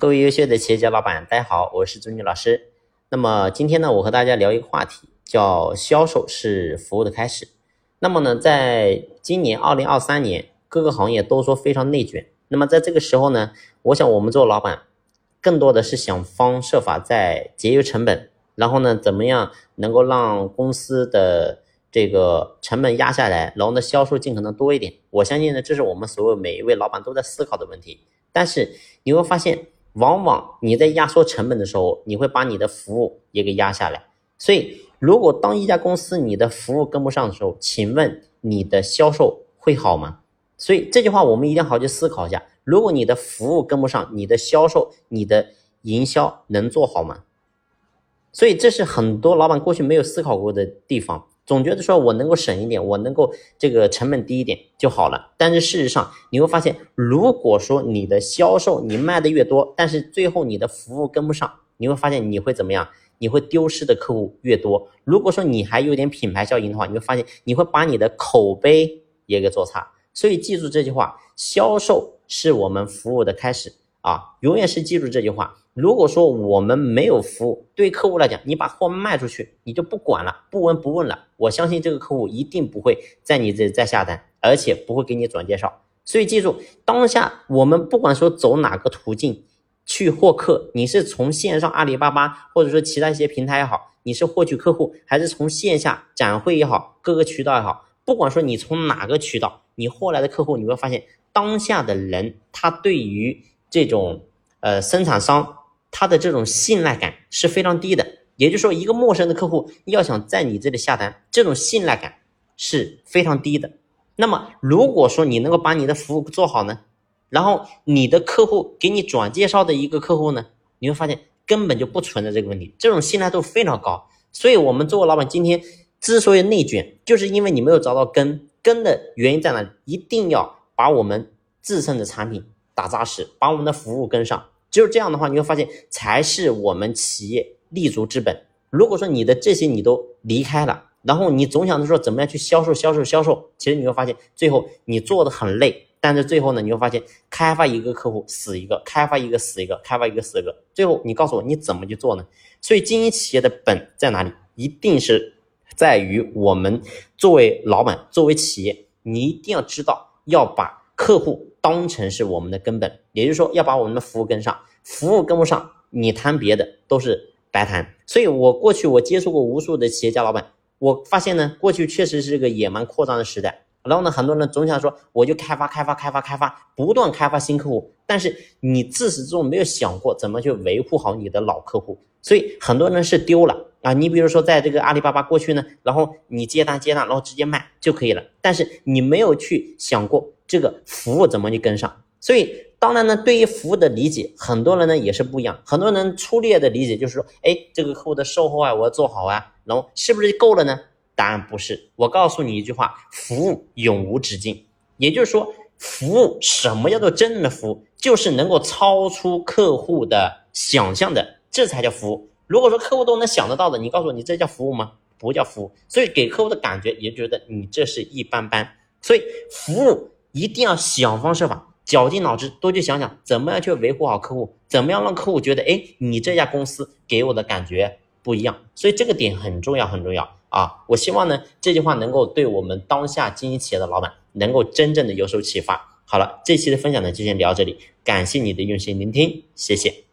各位优秀的企业家老板，大家好，我是朱军老师。那么今天呢，我和大家聊一个话题，叫销售是服务的开始。那么呢，在今年二零二三年，各个行业都说非常内卷。那么在这个时候呢，我想我们做老板，更多的是想方设法在节约成本，然后呢，怎么样能够让公司的这个成本压下来，然后呢，销售尽可能多一点。我相信呢，这是我们所有每一位老板都在思考的问题。但是你会发现。往往你在压缩成本的时候，你会把你的服务也给压下来。所以，如果当一家公司你的服务跟不上的时候，请问你的销售会好吗？所以这句话我们一定要好好去思考一下。如果你的服务跟不上，你的销售、你的营销能做好吗？所以这是很多老板过去没有思考过的地方。总觉得说我能够省一点，我能够这个成本低一点就好了。但是事实上，你会发现，如果说你的销售你卖的越多，但是最后你的服务跟不上，你会发现你会怎么样？你会丢失的客户越多。如果说你还有点品牌效应的话，你会发现你会把你的口碑也给做差。所以记住这句话：销售是我们服务的开始啊！永远是记住这句话。如果说我们没有服务，对客户来讲，你把货卖出去，你就不管了，不闻不问了。我相信这个客户一定不会在你这里再下单，而且不会给你转介绍。所以记住，当下我们不管说走哪个途径去获客，你是从线上阿里巴巴，或者说其他一些平台也好，你是获取客户，还是从线下展会也好，各个渠道也好，不管说你从哪个渠道，你获来的客户，你会发现当下的人他对于这种呃生产商。他的这种信赖感是非常低的，也就是说，一个陌生的客户要想在你这里下单，这种信赖感是非常低的。那么，如果说你能够把你的服务做好呢，然后你的客户给你转介绍的一个客户呢，你会发现根本就不存在这个问题，这种信赖度非常高。所以，我们作为老板，今天之所以内卷，就是因为你没有找到根，根的原因在哪里？一定要把我们自身的产品打扎实，把我们的服务跟上。只有这样的话，你会发现才是我们企业立足之本。如果说你的这些你都离开了，然后你总想着说怎么样去销售、销售、销售，其实你会发现最后你做的很累。但是最后呢，你会发现开发一个客户死一个，开发一个死一个，开发一个死一个。最后你告诉我你怎么去做呢？所以经营企业的本在哪里？一定是在于我们作为老板、作为企业，你一定要知道要把客户。当成是我们的根本，也就是说要把我们的服务跟上，服务跟不上，你谈别的都是白谈。所以我过去我接触过无数的企业家老板，我发现呢，过去确实是个野蛮扩张的时代。然后呢，很多人总想说，我就开发、开发、开发、开发，不断开发新客户，但是你自始至终没有想过怎么去维护好你的老客户，所以很多人是丢了啊。你比如说在这个阿里巴巴过去呢，然后你接单接单，然后直接卖就可以了，但是你没有去想过。这个服务怎么去跟上？所以当然呢，对于服务的理解，很多人呢也是不一样。很多人粗略的理解就是说，哎，这个客户的售后啊，我要做好啊，然后是不是就够了呢？答案不是。我告诉你一句话：服务永无止境。也就是说，服务什么叫做真正的服务？就是能够超出客户的想象的，这才叫服务。如果说客户都能想得到的，你告诉我，你这叫服务吗？不叫服务。所以给客户的感觉也觉得你这是一般般。所以服务。一定要想方设法，绞尽脑汁，多去想想怎么样去维护好客户，怎么样让客户觉得，哎，你这家公司给我的感觉不一样。所以这个点很重要，很重要啊！我希望呢，这句话能够对我们当下经营企业的老板能够真正的有所启发。好了，这期的分享呢就先聊到这里，感谢你的用心聆听，谢谢。